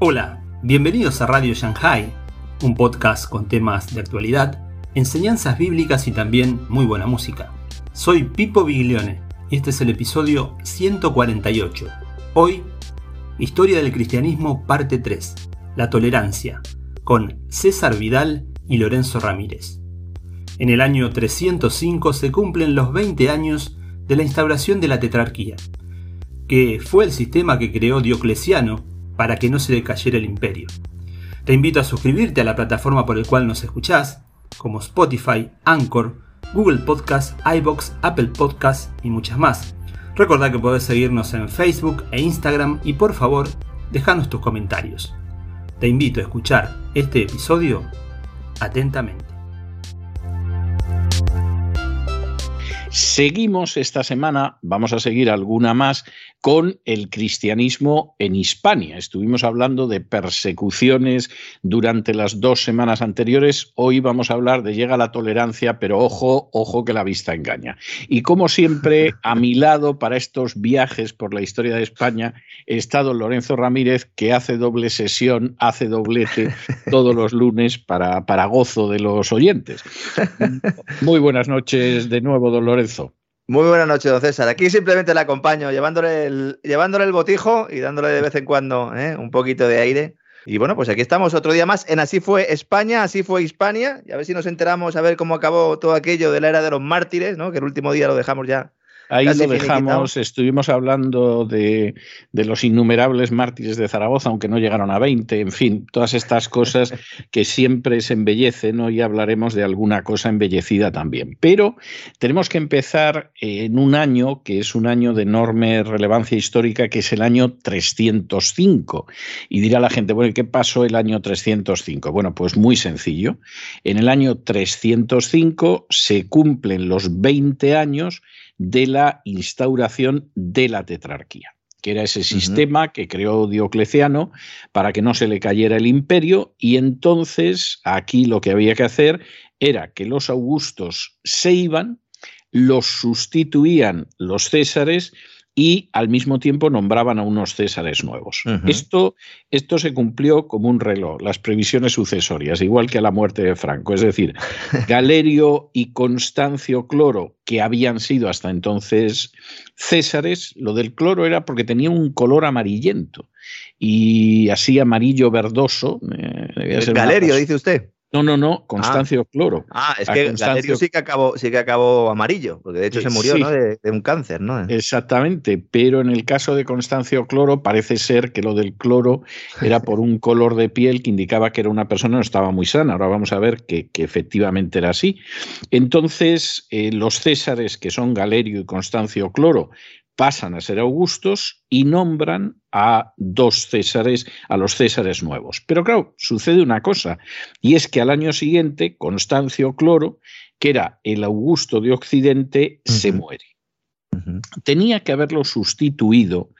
Hola, bienvenidos a Radio Shanghai, un podcast con temas de actualidad, enseñanzas bíblicas y también muy buena música. Soy Pipo Biglione y este es el episodio 148. Hoy, Historia del Cristianismo, parte 3, La Tolerancia, con César Vidal y Lorenzo Ramírez. En el año 305 se cumplen los 20 años de la instauración de la tetrarquía, que fue el sistema que creó Diocleciano para que no se decayera el imperio. Te invito a suscribirte a la plataforma por el cual nos escuchás, como Spotify, Anchor, Google Podcast, iBox, Apple Podcast y muchas más. Recordá que podés seguirnos en Facebook e Instagram y por favor, dejanos tus comentarios. Te invito a escuchar este episodio atentamente. Seguimos esta semana, vamos a seguir alguna más, con el cristianismo en Hispania. Estuvimos hablando de persecuciones durante las dos semanas anteriores. Hoy vamos a hablar de llega la tolerancia, pero ojo, ojo que la vista engaña. Y como siempre, a mi lado para estos viajes por la historia de España está don Lorenzo Ramírez, que hace doble sesión, hace doblete todos los lunes para, para gozo de los oyentes. Muy buenas noches de nuevo, don Lorenzo. Muy buenas noches, don César. Aquí simplemente le acompaño, llevándole el, llevándole el botijo y dándole de vez en cuando ¿eh? un poquito de aire. Y bueno, pues aquí estamos otro día más en Así fue España, así fue Hispania. Y a ver si nos enteramos a ver cómo acabó todo aquello de la era de los mártires, ¿no? Que el último día lo dejamos ya Ahí lo dejamos, estuvimos hablando de, los innumerables mártires de Zaragoza, aunque no llegaron a 20, en fin, todas estas cosas que siempre se embellecen, hoy hablaremos de alguna cosa embellecida también. Pero tenemos que empezar en un año que es un año de enorme relevancia histórica, que es el año 305. Y dirá la gente, bueno, ¿qué pasó el año 305? Bueno, pues muy sencillo. En el año 305 se cumplen los 20 años de la instauración de la tetrarquía que era ese sistema que creó Diocleciano para que no se le cayera el imperio, y entonces aquí lo que había que hacer era que los augustos se iban, los sustituían los césares, y al mismo tiempo nombraban a unos césares nuevos. esto, esto se cumplió como un reloj, las previsiones sucesorias, igual que a la muerte de Franco. Es decir, Galerio y Constancio Cloro, que habían sido hasta entonces césares, lo del cloro era porque tenía un color amarillento y así amarillo verdoso. Eh, Galerio, dice usted. No, no, no, Constancio ah. Cloro. Ah, es que Constancio... sí que acabó, sí que acabó amarillo, porque de hecho se murió ¿no? de, un cáncer, ¿no? Exactamente, pero en el caso de Constancio Cloro parece ser que lo del cloro era por un color de piel que indicaba que era una persona no estaba muy sana. Ahora vamos a ver que, efectivamente era así. Entonces, eh, los césares, que son Galerio y Constancio Cloro, pasan a ser augustos y nombran a dos césares, a los césares nuevos. Pero claro, sucede una cosa, y es que al año siguiente Constancio Cloro, que era el augusto de Occidente, se muere. Tenía que haberlo sustituido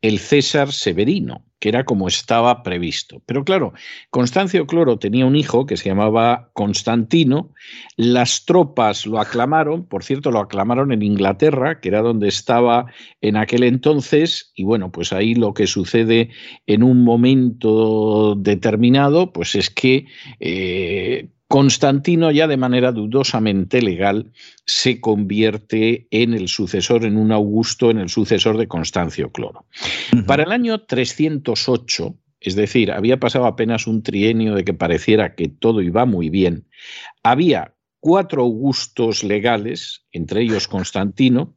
el César Severino, que era como estaba previsto. Pero claro, Constancio Cloro tenía un hijo que se llamaba Constantino, las tropas lo aclamaron, por cierto, lo aclamaron en Inglaterra, que era donde estaba en aquel entonces, y bueno, pues ahí lo que sucede en un momento determinado, pues es que eh, Constantino ya de manera dudosamente legal se convierte en el sucesor, en un Augusto, en el sucesor de Constancio Cloro. Para el año 308, es decir, había pasado apenas un trienio de que pareciera que todo iba muy bien, había cuatro augustos legales, entre ellos Constantino,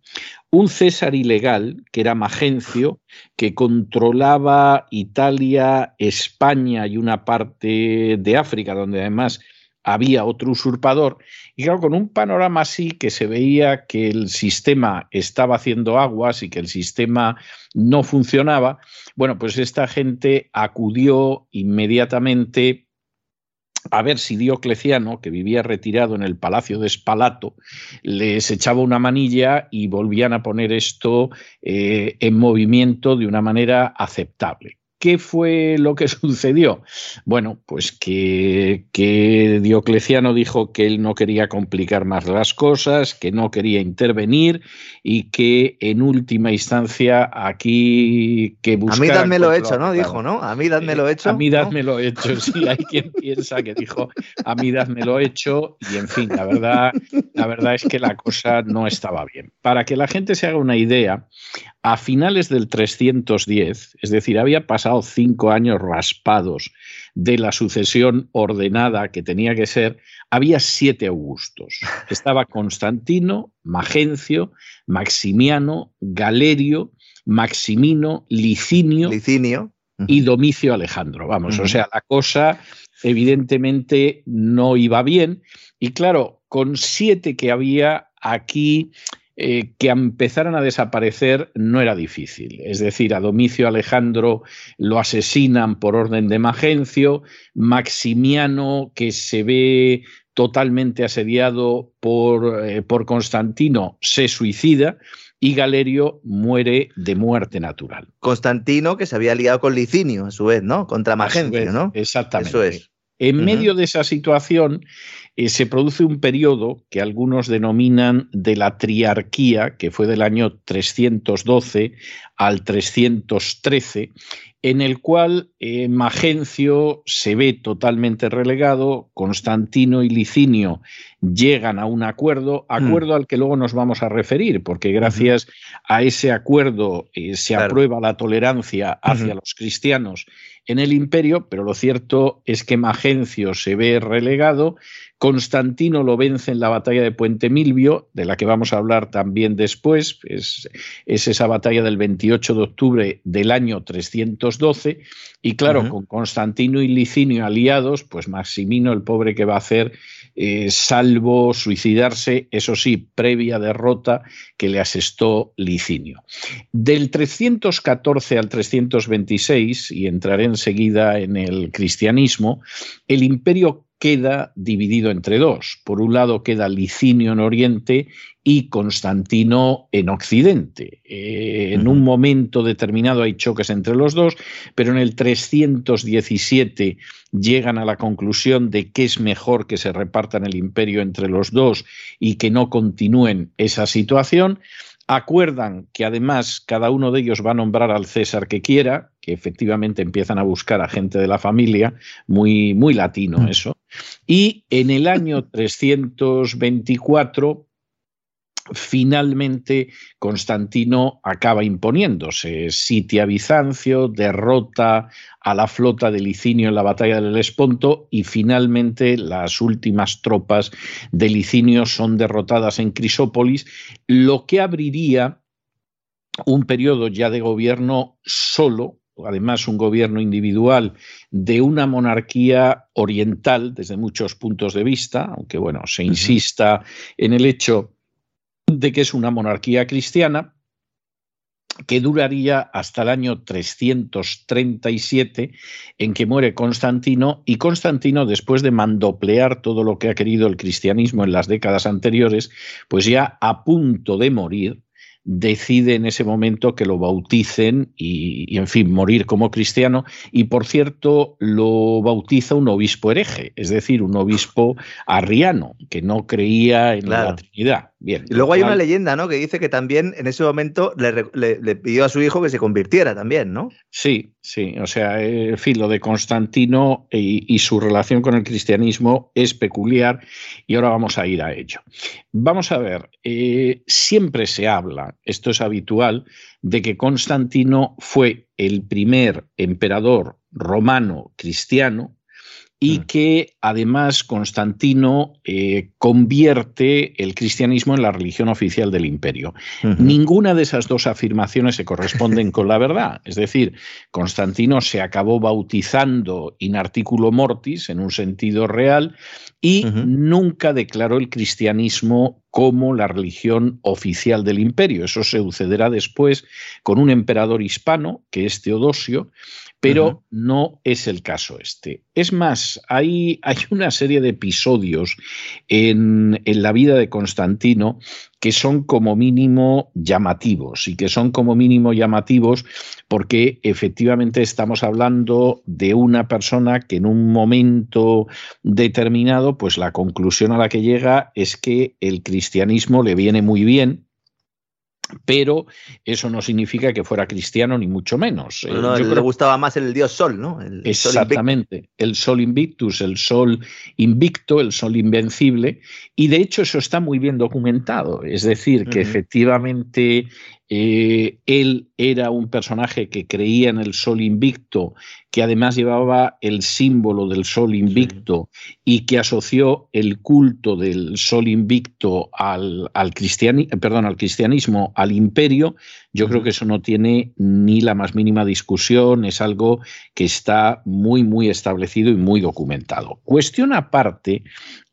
un César ilegal, que era Magencio, que controlaba Italia, España y una parte de África, donde además había otro usurpador. Y claro, con un panorama así que se veía que el sistema estaba haciendo aguas y que el sistema no funcionaba, bueno, pues esta gente acudió inmediatamente a ver si Diocleciano, que vivía retirado en el palacio de Espalato, les echaba una manilla y volvían a poner esto eh, en movimiento de una manera aceptable. ¿Qué fue lo que sucedió? Bueno, pues que, que, Diocleciano dijo que él no quería complicar más las cosas, que no quería intervenir y que en última instancia aquí que buscar... A mí dadme lo hecho, ¿no? Dijo, ¿no? A mí dadme lo hecho. A mí dadme lo hecho, sí, hay quien piensa que dijo a mí dadme lo hecho y en fin, la verdad, la verdad es que la cosa no estaba bien. Para que la gente se haga una idea, a finales del 310, es decir, había pasado cinco años raspados de la sucesión ordenada que tenía que ser, había siete augustos. Estaba Constantino, Magencio, Maximiano, Galerio, Maximino, Licinio, Licinio. y Domicio Alejandro. Vamos, o sea, la cosa evidentemente no iba bien. Y claro, con siete que había aquí eh, que empezaran a desaparecer no era difícil. Es decir, a Domicio Alejandro lo asesinan por orden de Magencio, Maximiano, que se ve totalmente asediado por, eh, por Constantino, se suicida y Galerio muere de muerte natural. Constantino, que se había liado con Licinio, a su vez, ¿no? Contra Magencio, ¿no? Exactamente. Eso es. En medio de esa situación eh, se produce un periodo que algunos denominan de la triarquía, que fue del año 312 al 313, en el cual eh, Magencio se ve totalmente relegado, Constantino y Licinio llegan a un acuerdo, mm. acuerdo al que luego nos vamos a referir, porque gracias a ese acuerdo eh, se aprueba la tolerancia hacia los cristianos en el imperio, pero lo cierto es que Magencio se ve relegado, Constantino lo vence en la batalla de Puente Milvio, de la que vamos a hablar también después, es, esa batalla del 28 de octubre del año 312, y claro, con Constantino y Licinio aliados, pues Maximino, el pobre que va a hacer, eh, salvo suicidarse, eso sí, previa derrota que le asestó Licinio. Del 314 al 326, y entraré enseguida en el cristianismo, el imperio queda dividido entre dos. Por un lado queda Licinio en Oriente y Constantino en Occidente. Eh, en un momento determinado hay choques entre los dos, pero en el 317 llegan a la conclusión de que es mejor que se repartan el imperio entre los dos y que no continúen esa situación acuerdan que además cada uno de ellos va a nombrar al César que quiera, que efectivamente empiezan a buscar a gente de la familia, muy, muy latino mm. eso, y en el año 324 finalmente Constantino acaba imponiéndose, sitia Bizancio, derrota a la flota de Licinio en la batalla del Esponto y finalmente las últimas tropas de Licinio son derrotadas en Crisópolis, lo que abriría un periodo ya de gobierno solo, además un gobierno individual de una monarquía oriental desde muchos puntos de vista, aunque bueno, se insista en el hecho de que es una monarquía cristiana que duraría hasta el año 337 en que muere Constantino y Constantino después de mandoplear todo lo que ha querido el cristianismo en las décadas anteriores, pues ya a punto de morir, decide en ese momento que lo bauticen y, en fin, morir como cristiano. Y por cierto, lo bautiza un obispo hereje, es decir, un obispo arriano, que no creía en la Trinidad. Bien, y luego hay una leyenda, ¿no? Que dice que también en ese momento le, pidió a su hijo que se convirtiera también, ¿no? Sí, sí. O sea, en fin, lo de Constantino y, su relación con el cristianismo es peculiar y ahora vamos a ir a ello. Vamos a ver, eh, siempre se habla, esto es habitual, de que Constantino fue el primer emperador romano cristiano y mm. que además Constantino eh, convierte el cristianismo en la religión oficial del imperio. Ninguna de esas dos afirmaciones se corresponden con la verdad. Es decir, Constantino se acabó bautizando in articulo mortis, en un sentido real, y nunca declaró el cristianismo como la religión oficial del imperio. Eso se sucederá después con un emperador hispano, que es Teodosio, pero no es el caso este. Es más, hay, hay una serie de episodios en, en, la vida de Constantino que son como mínimo llamativos y que son como mínimo llamativos porque efectivamente estamos hablando de una persona que en un momento determinado, pues la conclusión a la que llega es que el cristianismo le viene muy bien pero eso no significa que fuera cristiano ni mucho menos. No, le gustaba más el dios Sol, ¿no? exactamente, el Sol Invictus, el Sol invicto, el Sol invencible, y de hecho eso está muy bien documentado, es decir, que efectivamente eh, él era un personaje que creía en el sol invicto, que además llevaba el símbolo del sol invicto y que asoció el culto del sol invicto al, al, perdón, al cristianismo, al imperio. Yo creo que eso no tiene ni la más mínima discusión, es algo que está muy, muy establecido y muy documentado. Cuestión aparte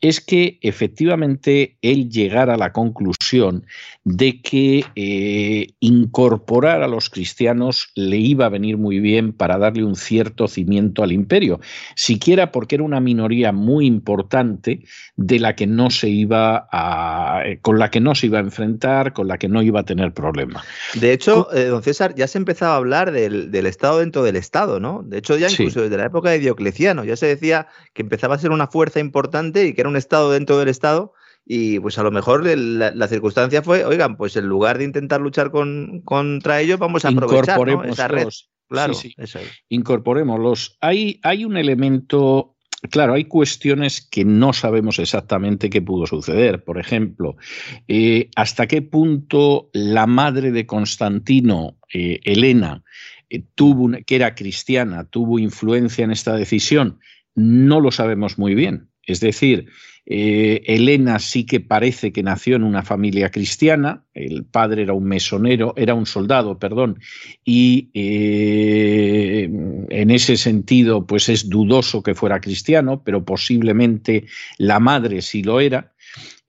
es que efectivamente él llegara a la conclusión de que eh, incorporar a los cristianos le iba a venir muy bien para darle un cierto cimiento al imperio, siquiera porque era una minoría muy importante de la que no se iba a, eh, con la que no se iba a enfrentar, con la que no iba a tener problema. De hecho, eh, don César, ya se empezaba a hablar del, Estado dentro del Estado, ¿no? De hecho, ya incluso desde la época de Diocleciano ya se decía que empezaba a ser una fuerza importante y que era un Estado dentro del Estado y pues a lo mejor la, circunstancia fue, oigan, pues en lugar de intentar luchar con, contra ellos, vamos a aprovechar esa red. Claro, sí, Incorporémoslos. Hay, hay un elemento Claro, hay cuestiones que no sabemos exactamente qué pudo suceder. Por ejemplo, eh, hasta qué punto la madre de Constantino, eh, Elena, eh, que era cristiana, tuvo influencia en esta decisión. No lo sabemos muy bien. Es decir, eh, Elena sí que parece que nació en una familia cristiana, el padre era un mesonero, era un soldado, perdón, y eh, en ese sentido pues es dudoso que fuera cristiano, pero posiblemente la madre sí lo era.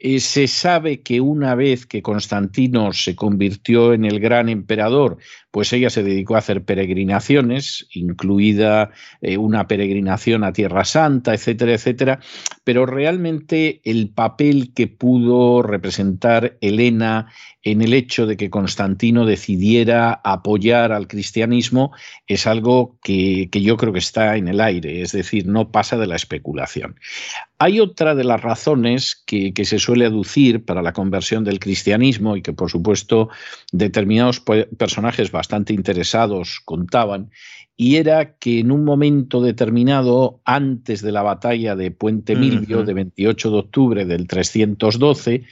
Eh, se sabe que una vez que Constantino se convirtió en el gran emperador, pues ella se dedicó a hacer peregrinaciones, incluida eh, una peregrinación a Tierra Santa, etcétera, etcétera, pero realmente el papel que pudo representar Elena en el hecho de que Constantino decidiera apoyar al cristianismo es algo que, yo creo que está en el aire, es decir, no pasa de la especulación. Hay otra de las razones que, que, se suele aducir para la conversión del cristianismo y que, por supuesto, determinados personajes bastante interesados contaban, y era que en un momento determinado, antes de la batalla de Puente Milvio, de 28 de octubre del 312,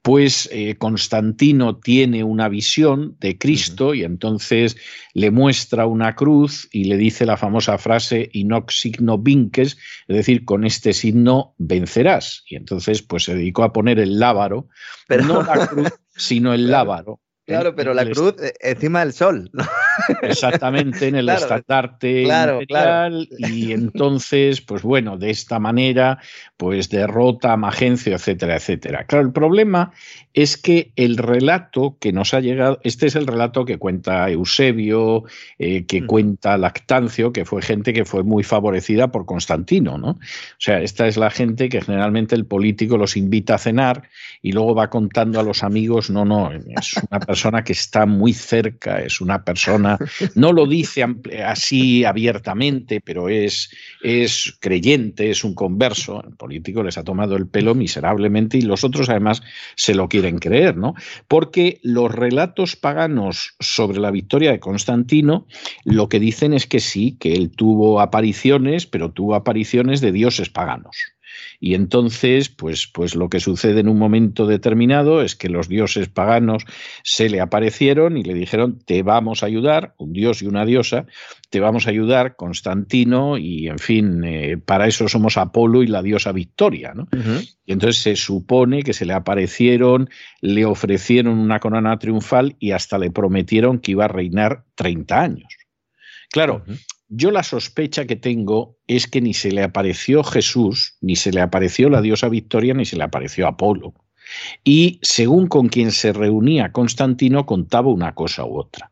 pues eh, Constantino tiene una visión de Cristo y entonces le muestra una cruz y le dice la famosa frase inox signo vinques, es decir, con este signo vencerás. Y entonces pues se dedicó a poner el lábaro, Pero... no la cruz, sino el lábaro. Claro, pero la cruz eh, encima del sol. Exactamente, en el estandarte imperial. Y entonces, pues bueno, de esta manera, pues derrota a Magencio, etcétera, etcétera. Claro, el problema es que el relato que nos ha llegado, este es el relato que cuenta Eusebio, eh, que mm. cuenta Lactancio, que fue gente que fue muy favorecida por Constantino, ¿no? O sea, esta es la gente que generalmente el político los invita a cenar y luego va contando a los amigos, no, no, es una persona que está muy cerca, es una persona, no lo dice así abiertamente, pero es, es creyente, es un converso, el político les ha tomado el pelo miserablemente y los otros además se lo quieren quieren creer, ¿no? Porque los relatos paganos sobre la victoria de Constantino lo que dicen es que sí, que él tuvo apariciones, pero tuvo apariciones de dioses paganos. Y entonces, pues, pues lo que sucede en un momento determinado es que los dioses paganos se le aparecieron y le dijeron, te vamos a ayudar, un dios y una diosa, te vamos a ayudar, Constantino, y en fin, eh, para eso somos Apolo y la diosa Victoria. ¿no? Y entonces se supone que se le aparecieron, le ofrecieron una corona triunfal y hasta le prometieron que iba a reinar 30 años. Claro, yo la sospecha que tengo es que ni se le apareció Jesús, ni se le apareció la diosa Victoria, ni se le apareció Apolo. Y según con quien se reunía Constantino, contaba una cosa u otra.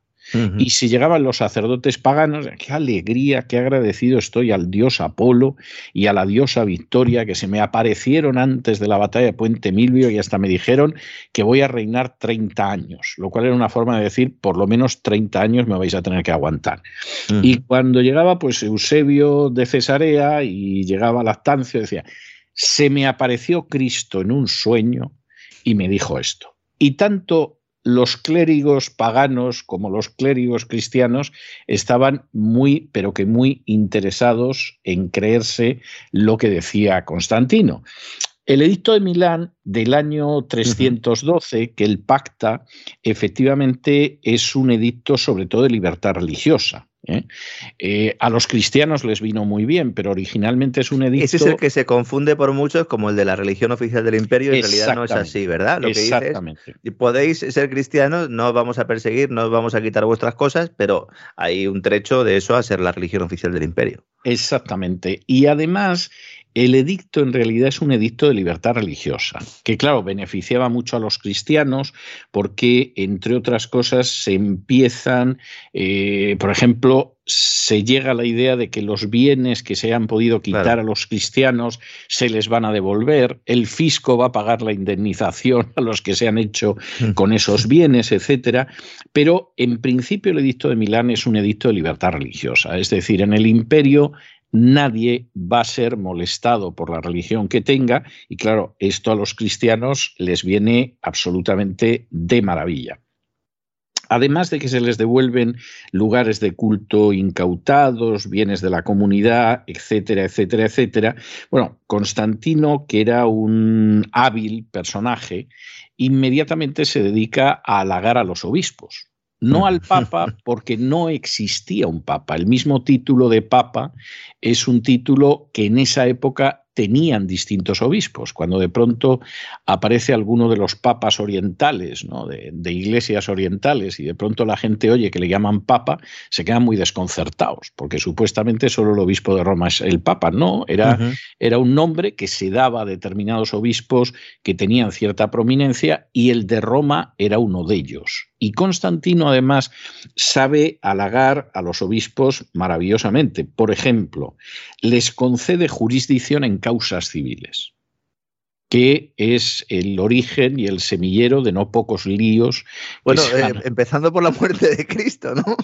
Y si llegaban los sacerdotes paganos, qué alegría, qué agradecido estoy al dios Apolo y a la diosa Victoria que se me aparecieron antes de la batalla de Puente Milvio y hasta me dijeron que voy a reinar 30 años, lo cual era una forma de decir, por lo menos 30 años me vais a tener que aguantar. Y cuando llegaba pues Eusebio de Cesarea y llegaba Lactancio, decía, se me apareció Cristo en un sueño y me dijo esto. Y tanto los clérigos paganos como los clérigos cristianos estaban muy, pero que muy interesados en creerse lo que decía Constantino. El edicto de Milán del año 312, que el pacta, efectivamente es un edicto sobre todo de libertad religiosa. ¿Eh? Eh, a los cristianos les vino muy bien, pero originalmente es un edicto. Ese es el que se confunde por muchos como el de la religión oficial del imperio, y en realidad no es así, ¿verdad? Lo Exactamente. Que podéis ser cristianos, no os vamos a perseguir, no os vamos a quitar vuestras cosas, pero hay un trecho de eso a ser la religión oficial del imperio. Exactamente. Y además el edicto en realidad es un edicto de libertad religiosa, que claro, beneficiaba mucho a los cristianos porque, entre otras cosas, se empiezan, eh, por ejemplo, se llega a la idea de que los bienes que se han podido quitar a los cristianos se les van a devolver, el fisco va a pagar la indemnización a los que se han hecho mm. con esos bienes, etcétera. Pero en principio el edicto de Milán es un edicto de libertad religiosa, es decir, en el imperio nadie va a ser molestado por la religión que tenga y claro, esto a los cristianos les viene absolutamente de maravilla. Además de que se les devuelven lugares de culto incautados, bienes de la comunidad, etcétera, etcétera, etcétera. Bueno, Constantino, que era un hábil personaje, inmediatamente se dedica a halagar a los obispos no al Papa porque no existía un Papa. El mismo título de Papa es un título que en esa época tenían distintos obispos. Cuando de pronto aparece alguno de los papas orientales, ¿no? de, iglesias orientales, y de pronto la gente oye que le llaman papa, se quedan muy desconcertados, porque supuestamente solo el obispo de Roma es el papa. No, era, era un nombre que se daba a determinados obispos que tenían cierta prominencia y el de Roma era uno de ellos. Y Constantino además sabe halagar a los obispos maravillosamente. Por ejemplo, les concede jurisdicción en causas civiles que es el origen y el semillero de no pocos líos. Bueno, eh, empezando por la muerte de Cristo, ¿no?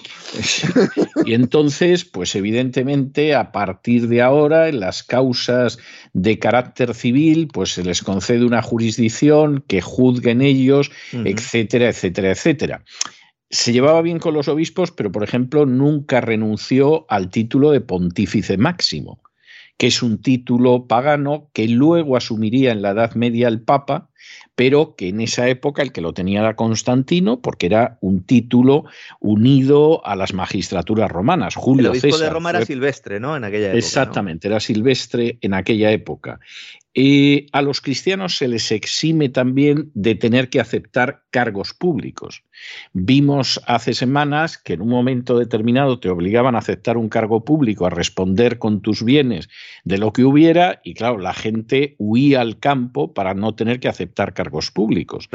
y entonces, pues evidentemente, a partir de ahora, en las causas de carácter civil, pues se les concede una jurisdicción que juzguen ellos, etcétera, etcétera, etcétera. Se llevaba bien con los obispos, pero, por ejemplo, nunca renunció al título de pontífice máximo que es un título pagano que luego asumiría en la Edad Media el Papa, pero que en esa época el que lo tenía era Constantino, porque era un título unido a las magistraturas romanas. Julio el obispo de Roma era Silvestre, ¿no? En aquella época. Exactamente, era Silvestre en aquella época. Y a los cristianos se les exime también de tener que aceptar cargos públicos. Vimos hace semanas que en un momento determinado te obligaban a aceptar un cargo público, a responder con tus bienes de lo que hubiera, y claro, la gente huía al campo para no tener que aceptar cargos públicos.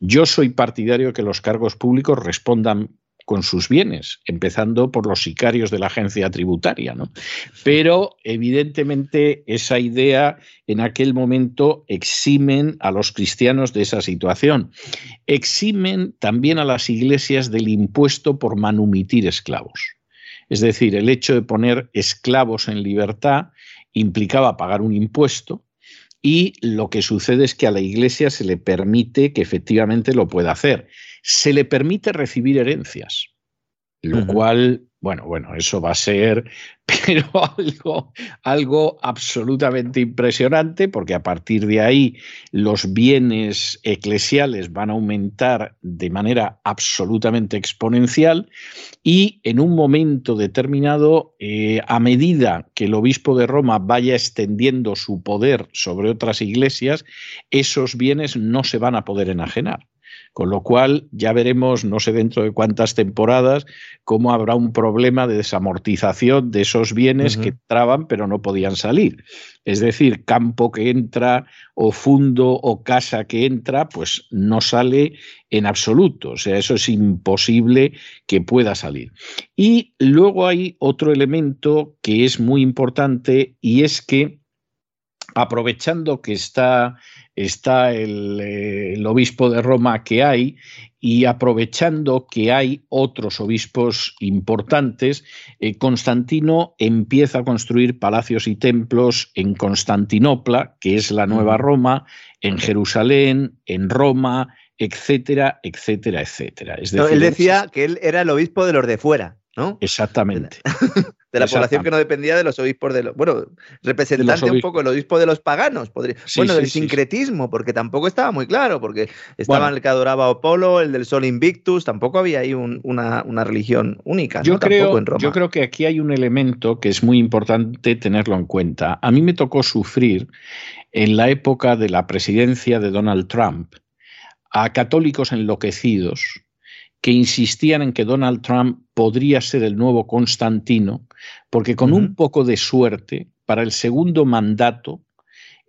Yo soy partidario de que los cargos públicos respondan con sus bienes, empezando por los sicarios de la agencia tributaria. ¿no? Pero evidentemente esa idea en aquel momento eximen a los cristianos de esa situación. Eximen también a las iglesias del impuesto por manumitir esclavos. Es decir, el hecho de poner esclavos en libertad implicaba pagar un impuesto, y lo que sucede es que a la Iglesia se le permite que efectivamente lo pueda hacer se le permite recibir herencias, lo cual, bueno, bueno, eso va a ser, pero algo, algo absolutamente impresionante, porque a partir de ahí los bienes eclesiales van a aumentar de manera absolutamente exponencial y en un momento determinado, eh, a medida que el obispo de Roma vaya extendiendo su poder sobre otras iglesias, esos bienes no se van a poder enajenar Con lo cual ya veremos, no sé dentro de cuántas temporadas, cómo habrá un problema de desamortización de esos bienes que entraban pero no podían salir. Es decir, campo que entra o fundo o casa que entra, pues no sale en absoluto. O sea, eso es imposible que pueda salir. Y luego hay otro elemento que es muy importante y es que aprovechando que está, está eh, el, obispo de Roma que hay y aprovechando que hay otros obispos importantes, eh, Constantino empieza a construir palacios y templos en Constantinopla, que es la nueva Roma, en Jerusalén, en Roma, etcétera, etcétera, etcétera. él decía que él era el obispo de los de fuera, ¿no? Exactamente. de la población que no dependía de los obispos de los. Bueno, representante un poco el obispo de los paganos, podría, bueno, del sincretismo, porque tampoco estaba muy claro, porque estaba el que adoraba a Apolo, el del Sol Invictus, tampoco había ahí una, religión única. Yo, creo, yo creo que aquí hay un elemento que es muy importante tenerlo en cuenta. A mí me tocó sufrir en la época de la presidencia de Donald Trump a católicos enloquecidos que insistían en que Donald Trump podría ser el nuevo Constantino, porque con un poco de suerte, para el segundo mandato,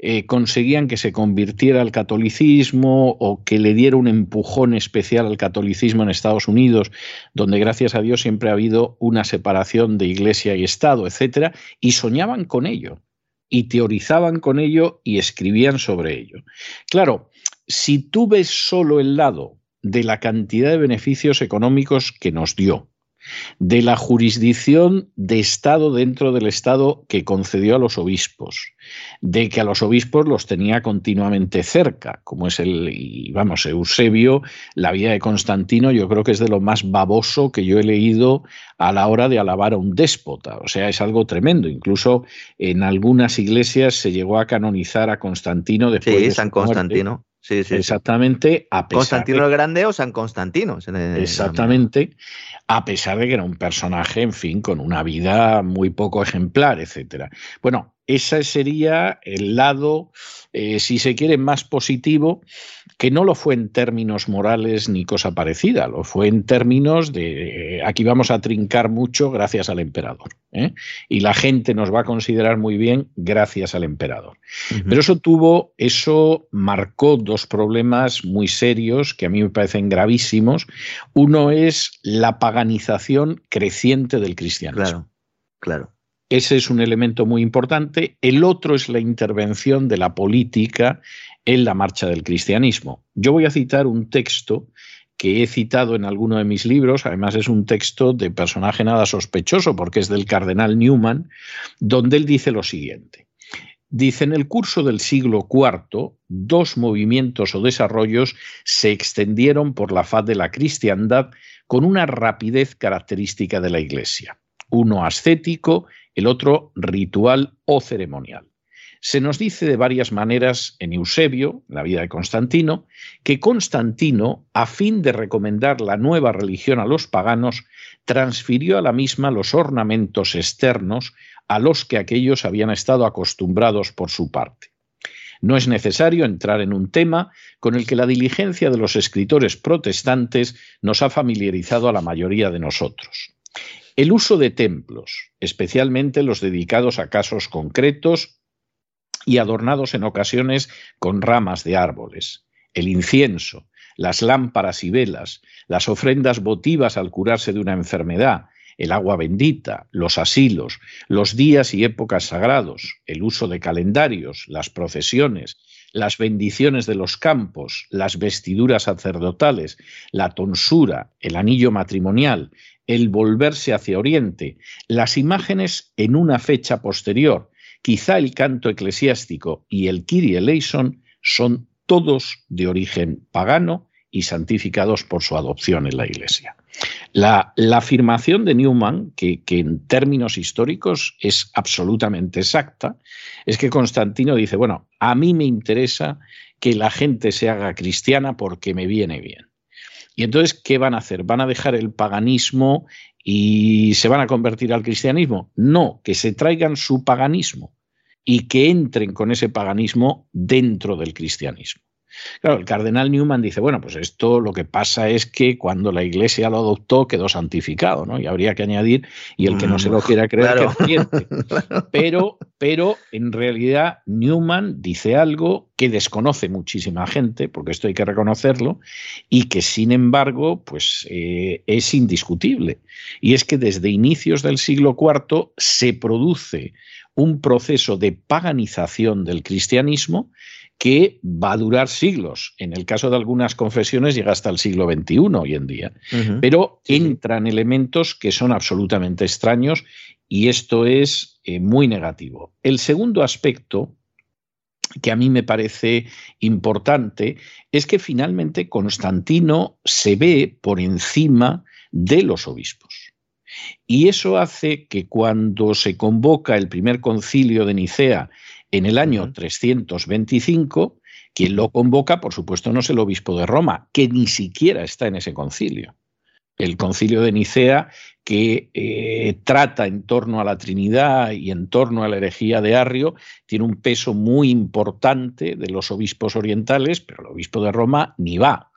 eh, conseguían que se convirtiera al catolicismo o que le diera un empujón especial al catolicismo en Estados Unidos, donde gracias a Dios siempre ha habido una separación de iglesia y Estado, etcétera, y soñaban con ello, y teorizaban con ello y escribían sobre ello. Claro, si tú ves solo el lado de la cantidad de beneficios económicos que nos dio, de la jurisdicción de Estado dentro del Estado que concedió a los obispos, de que a los obispos los tenía continuamente cerca, como es el, y vamos, Eusebio, la vida de Constantino, yo creo que es de lo más baboso que yo he leído a la hora de alabar a un déspota, o sea, es algo tremendo, incluso en algunas iglesias se llegó a canonizar a Constantino después sí, de San Constantino. Sí, sí, Exactamente. A Constantino el Grande o San Constantino. Exactamente. A pesar de que era un personaje, en fin, con una vida muy poco ejemplar, etcétera. Bueno, ese sería el lado, eh, si se quiere, más positivo, que no lo fue en términos morales ni cosa parecida, lo fue en términos de eh, aquí vamos a trincar mucho gracias al emperador. ¿eh? Y la gente nos va a considerar muy bien gracias al emperador. Pero eso tuvo, eso marcó dos problemas muy serios que a mí me parecen gravísimos. Uno es la paganización creciente del cristianismo. Claro, claro. Ese es un elemento muy importante. El otro es la intervención de la política en la marcha del cristianismo. Yo voy a citar un texto que he citado en alguno de mis libros, además es un texto de personaje nada sospechoso porque es del cardenal Newman, donde él dice lo siguiente. Dice, en el curso del siglo IV, dos movimientos o desarrollos se extendieron por la faz de la cristiandad con una rapidez característica de la Iglesia, uno ascético el otro ritual o ceremonial. Se nos dice de varias maneras en Eusebio, la vida de Constantino, que Constantino, a fin de recomendar la nueva religión a los paganos, transfirió a la misma los ornamentos externos a los que aquellos habían estado acostumbrados por su parte. No es necesario entrar en un tema con el que la diligencia de los escritores protestantes nos ha familiarizado a la mayoría de nosotros. El uso de templos, especialmente los dedicados a casos concretos y adornados en ocasiones con ramas de árboles. El incienso, las lámparas y velas, las ofrendas votivas al curarse de una enfermedad, el agua bendita, los asilos, los días y épocas sagrados, el uso de calendarios, las procesiones, las bendiciones de los campos, las vestiduras sacerdotales, la tonsura, el anillo matrimonial, el volverse hacia Oriente, las imágenes en una fecha posterior, quizá el canto eclesiástico y el Kyrie eleison son todos de origen pagano y santificados por su adopción en la Iglesia. La, afirmación de Newman, que, que, en términos históricos es absolutamente exacta, es que Constantino dice, bueno, a mí me interesa que la gente se haga cristiana porque me viene bien. Y entonces, ¿qué van a hacer? ¿Van a dejar el paganismo y se van a convertir al cristianismo? No, que se traigan su paganismo y que entren con ese paganismo dentro del cristianismo. Claro, el cardenal Newman dice, bueno, pues esto lo que pasa es que cuando la iglesia lo adoptó quedó santificado, ¿no? Y habría que añadir, y el que no se lo mm, quiera creer, que Pero, pero en realidad Newman dice algo que desconoce muchísima gente, porque esto hay que reconocerlo, y que sin embargo, pues eh, es indiscutible. Y es que desde inicios del siglo IV se produce un proceso de paganización del cristianismo que va a durar siglos. En el caso de algunas confesiones llega hasta el siglo XXI hoy en día. Pero entran elementos que son absolutamente extraños y esto es eh, muy negativo. El segundo aspecto que a mí me parece importante es que finalmente Constantino se ve por encima de los obispos. Y eso hace que cuando se convoca el primer concilio de Nicea en el año 325, quien lo convoca, por supuesto, no es el obispo de Roma, que ni siquiera está en ese concilio. El concilio de Nicea, que eh, trata en torno a la Trinidad y en torno a la herejía de Arrio, tiene un peso muy importante de los obispos orientales, pero el obispo de Roma ni va.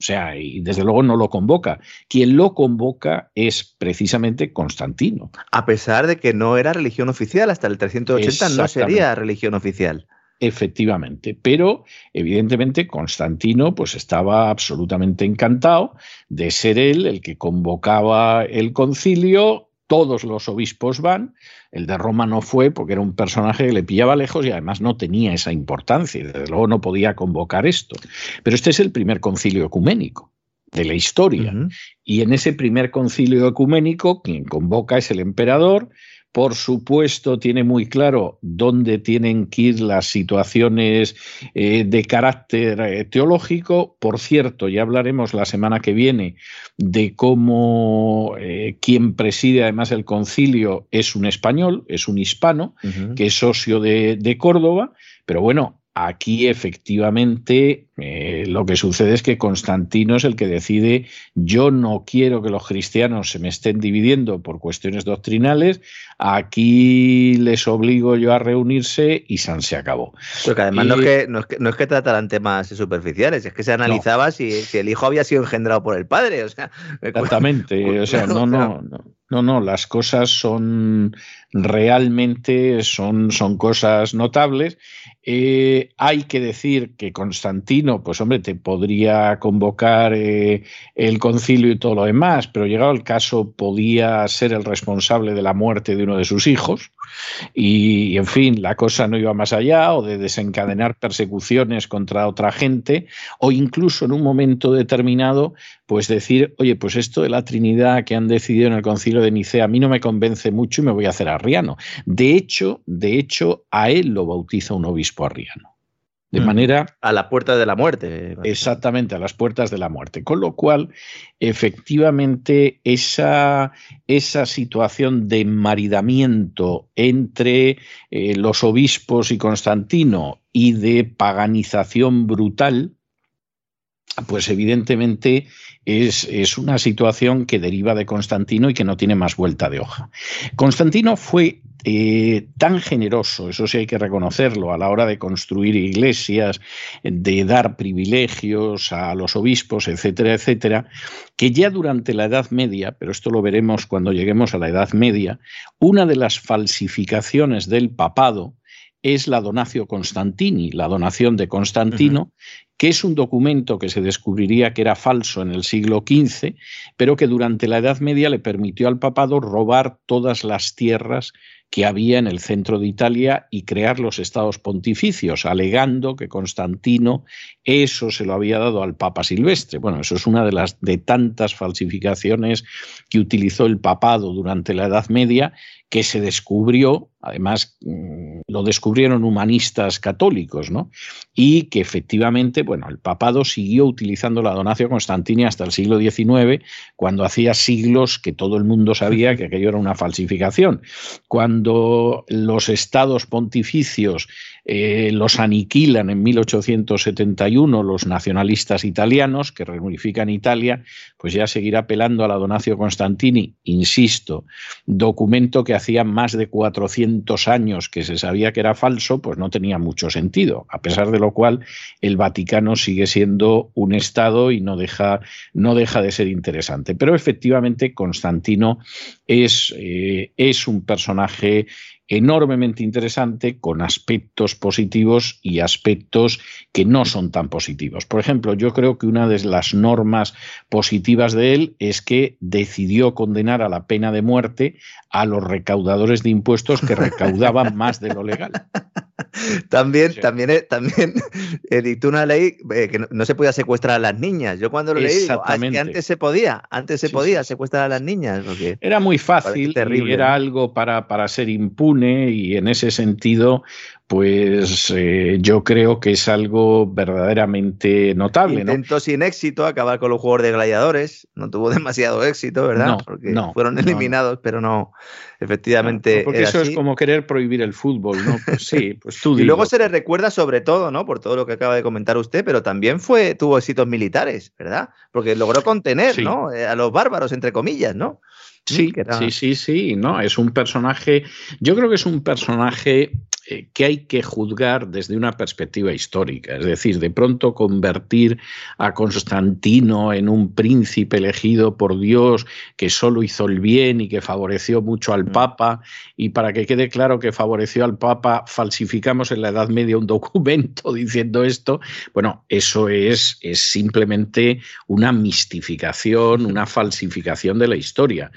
O sea, y desde luego no lo convoca. Quien lo convoca es precisamente Constantino. A pesar de que no era religión oficial, hasta el 380 no sería religión oficial. Efectivamente, pero evidentemente Constantino pues estaba absolutamente encantado de ser él el que convocaba el concilio todos los obispos van, el de Roma no fue porque era un personaje que le pillaba lejos y además no tenía esa importancia, y desde luego no podía convocar esto. Pero este es el primer concilio ecuménico de la historia. Y en ese primer concilio ecuménico, quien convoca es el emperador, por supuesto, tiene muy claro dónde tienen que ir las situaciones eh, de carácter eh, teológico. Por cierto, ya hablaremos la semana que viene de cómo eh, quien preside además el concilio es un español, es un hispano, que es socio de, de Córdoba. Pero bueno, Aquí efectivamente eh, lo que sucede es que Constantino es el que decide yo no quiero que los cristianos se me estén dividiendo por cuestiones doctrinales, aquí les obligo yo a reunirse y San se acabó. Porque además no, es que, no, es que, trataran temas superficiales, es que se analizaba si, si, el hijo había sido engendrado por el padre. O sea, Exactamente, o sea, no, no, no. No, no, las cosas son realmente son, son cosas notables. Eh, hay que decir que Constantino, pues hombre, te podría convocar eh, el concilio y todo lo demás, pero llegado el caso podía ser el responsable de la muerte de uno de sus hijos. Y, en fin, la cosa no iba más allá o de desencadenar persecuciones contra otra gente o incluso en un momento determinado, pues decir, oye, pues esto de la Trinidad que han decidido en el concilio de Nicea a mí no me convence mucho y me voy a hacer arriano. De hecho, de hecho, a él lo bautiza un obispo arriano. De mm. manera... A la puerta de la muerte. Exactamente, a las puertas de la muerte. Con lo cual, efectivamente, esa, esa situación de maridamiento entre eh, los obispos y Constantino y de paganización brutal, pues evidentemente es, es, una situación que deriva de Constantino y que no tiene más vuelta de hoja. Constantino fue eh, tan generoso, eso sí hay que reconocerlo, a la hora de construir iglesias, de dar privilegios a los obispos, etcétera, etcétera, que ya durante la Edad Media, pero esto lo veremos cuando lleguemos a la Edad Media, una de las falsificaciones del papado es la Donatio Constantini, la donación de Constantino, que es un documento que se descubriría que era falso en el siglo XV, pero que durante la Edad Media le permitió al papado robar todas las tierras que había en el centro de Italia y crear los estados pontificios, alegando que Constantino eso se lo había dado al Papa Silvestre. Bueno, eso es una de las de tantas falsificaciones que utilizó el papado durante la Edad Media que se descubrió, además mm, lo descubrieron humanistas católicos, ¿no? Y que efectivamente, bueno, el papado siguió utilizando la donación Constantini hasta el siglo XIX, cuando hacía siglos que todo el mundo sabía que aquello era una falsificación. Cuando los estados pontificios eh, los aniquilan en 1871 los nacionalistas italianos que reunifican Italia, pues ya seguirá apelando a la Donacio Constantini, insisto, documento que hacía más de 400 años que se sabía que era falso, pues no tenía mucho sentido, a pesar de lo cual el Vaticano sigue siendo un estado y no deja, no deja de ser interesante. Pero efectivamente Constantino es, eh, es un personaje enormemente interesante con aspectos positivos y aspectos que no son tan positivos. Por ejemplo, yo creo que una de las normas positivas de él es que decidió condenar a la pena de muerte a los recaudadores de impuestos que recaudaban más de lo legal. También, también, eh, también editó una ley eh, que no, se podía secuestrar a las niñas. Yo cuando lo leí, ah, antes se podía, antes se podía secuestrar a las niñas. Era muy fácil, y era algo para, para ser impune y en ese sentido pues eh, yo creo que es algo verdaderamente notable. Intentó sin éxito acabar con los juegos de gladiadores, no tuvo demasiado éxito, ¿verdad? No, porque no, fueron eliminados, pero no, efectivamente. porque eso es como querer prohibir el fútbol, ¿no? Pues sí, pues tú Y luego se le recuerda sobre todo, ¿no? Por todo lo que acaba de comentar usted, pero también fue, tuvo éxitos militares, ¿verdad? Porque logró contener, ¿no? Eh, a los bárbaros, entre comillas, ¿no? Sí, sí, sí, sí, no, es un personaje, yo creo que es un personaje eh, que hay que juzgar desde una perspectiva histórica. Es decir, de pronto convertir a Constantino en un príncipe elegido por Dios que solo hizo el bien y que favoreció mucho al mm. Papa, y para que quede claro que favoreció al Papa, falsificamos en la Edad Media un documento diciendo esto. Bueno, eso es, es simplemente una mistificación, una falsificación de la historia.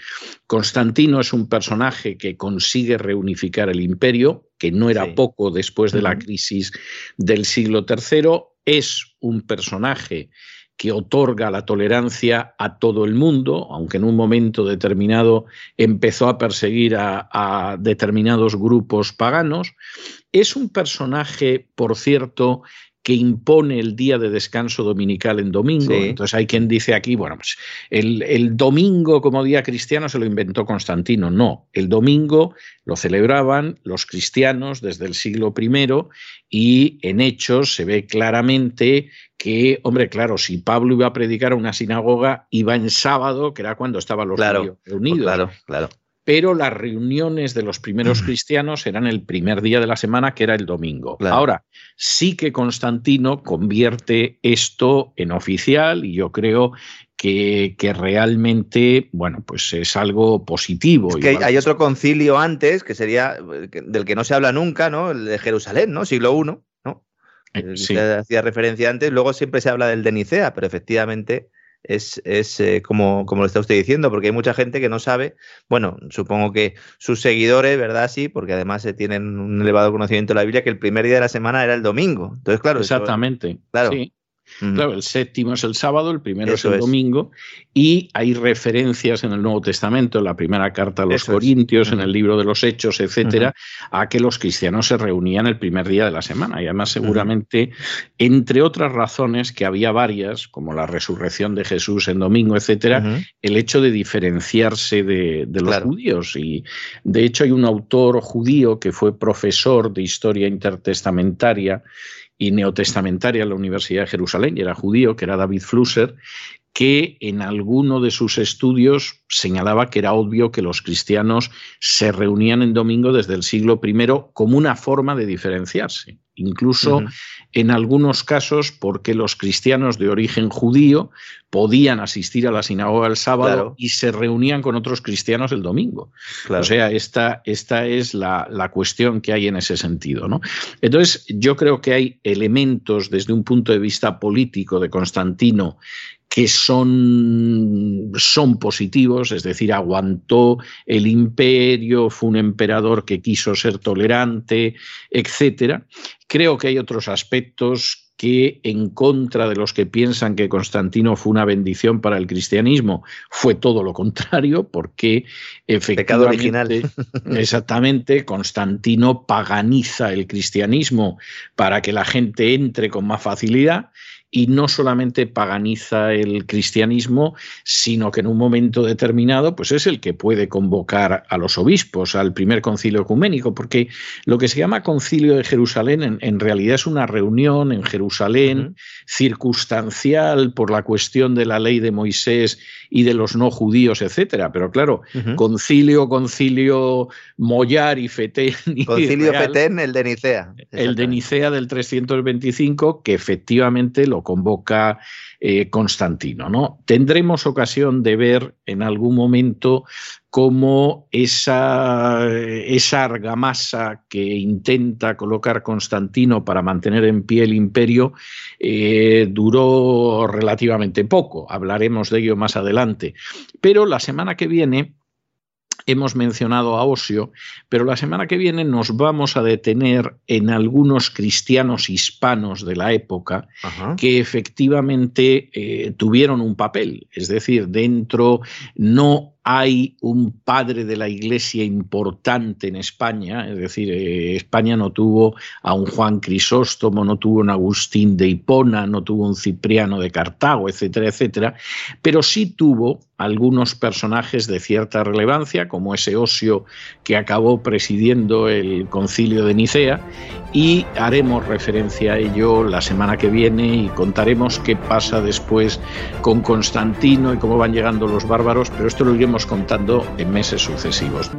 Constantino es un personaje que consigue reunificar el imperio, que no era poco después de la crisis del siglo III, es un personaje que otorga la tolerancia a todo el mundo, aunque en un momento determinado empezó a perseguir a, a determinados grupos paganos. Es un personaje, por cierto, que impone el día de descanso dominical en domingo. Entonces hay quien dice aquí, bueno, pues el, domingo como día cristiano se lo inventó Constantino. No, el domingo lo celebraban los cristianos desde el siglo I y en hechos se ve claramente que, hombre, claro, si Pablo iba a predicar a una sinagoga, iba en sábado, que era cuando estaban los claro, reunidos. Claro, claro pero las reuniones de los primeros cristianos eran el primer día de la semana, que era el domingo. Ahora, sí que Constantino convierte esto en oficial y yo creo que, realmente, bueno, pues es algo positivo. hay otro concilio antes, que sería, del que no se habla nunca, ¿no? El de Jerusalén, ¿no? Siglo I, ¿no? Eh, sí. hacía referencia antes, luego siempre se habla del de Nicea, pero efectivamente es, eh, como, como, lo está usted diciendo, porque hay mucha gente que no sabe, bueno, supongo que sus seguidores, ¿verdad? Sí, porque además se tienen un elevado conocimiento de la Biblia, que el primer día de la semana era el domingo. Entonces, claro. Exactamente. claro. Sí. Claro, el séptimo es el sábado, el primero es el domingo, y hay referencias en el Nuevo Testamento, en la primera carta a los Corintios, en el libro de los Hechos, etcétera, a que los cristianos se reunían el primer día de la semana. Y además, seguramente, entre otras razones, que había varias, como la resurrección de Jesús en domingo, etcétera, el hecho de diferenciarse de, los judíos. Y de hecho, hay un autor judío que fue profesor de historia intertestamentaria y neotestamentaria en la Universidad de Jerusalén, y era judío, que era David Flusser, que en alguno de sus estudios señalaba que era obvio que los cristianos se reunían en domingo desde el siglo I como una forma de diferenciarse, incluso en algunos casos porque los cristianos de origen judío podían asistir a la sinagoga el sábado y se reunían con otros cristianos el domingo. O sea, esta, esta es la, la, cuestión que hay en ese sentido. ¿no? Entonces, yo creo que hay elementos desde un punto de vista político de Constantino que son, son positivos, es decir, aguantó el imperio, fue un emperador que quiso ser tolerante, etc. Creo que hay otros aspectos que en contra de los que piensan que Constantino fue una bendición para el cristianismo, fue todo lo contrario, porque efectivamente, original. exactamente, Constantino paganiza el cristianismo para que la gente entre con más facilidad y no solamente paganiza el cristianismo, sino que en un momento determinado pues es el que puede convocar a los obispos al primer concilio ecuménico, porque lo que se llama concilio de Jerusalén en, realidad es una reunión en Jerusalén circunstancial por la cuestión de la ley de Moisés y de los no judíos, etcétera. Pero claro, concilio, concilio Mollar y Fetén. concilio Fetén, el de Nicea. El de Nicea del 325, que efectivamente lo convoca eh, Constantino. ¿no? Tendremos ocasión de ver en algún momento cómo esa, esa argamasa que intenta colocar Constantino para mantener en pie el imperio eh, duró relativamente poco. Hablaremos de ello más adelante. Pero la semana que viene Hemos mencionado a Osio, pero la semana que viene nos vamos a detener en algunos cristianos hispanos de la época que efectivamente eh, tuvieron un papel. Es decir, dentro no hay un padre de la Iglesia importante en España, es decir, eh, España no tuvo a un Juan Crisóstomo, no tuvo un Agustín de Hipona, no tuvo un Cipriano de Cartago, etcétera, etcétera, pero sí tuvo algunos personajes de cierta relevancia, como ese Osio que acabó presidiendo el concilio de Nicea, y haremos referencia a ello la semana que viene y contaremos qué pasa después con Constantino y cómo van llegando los bárbaros, pero esto lo iremos contando en meses sucesivos.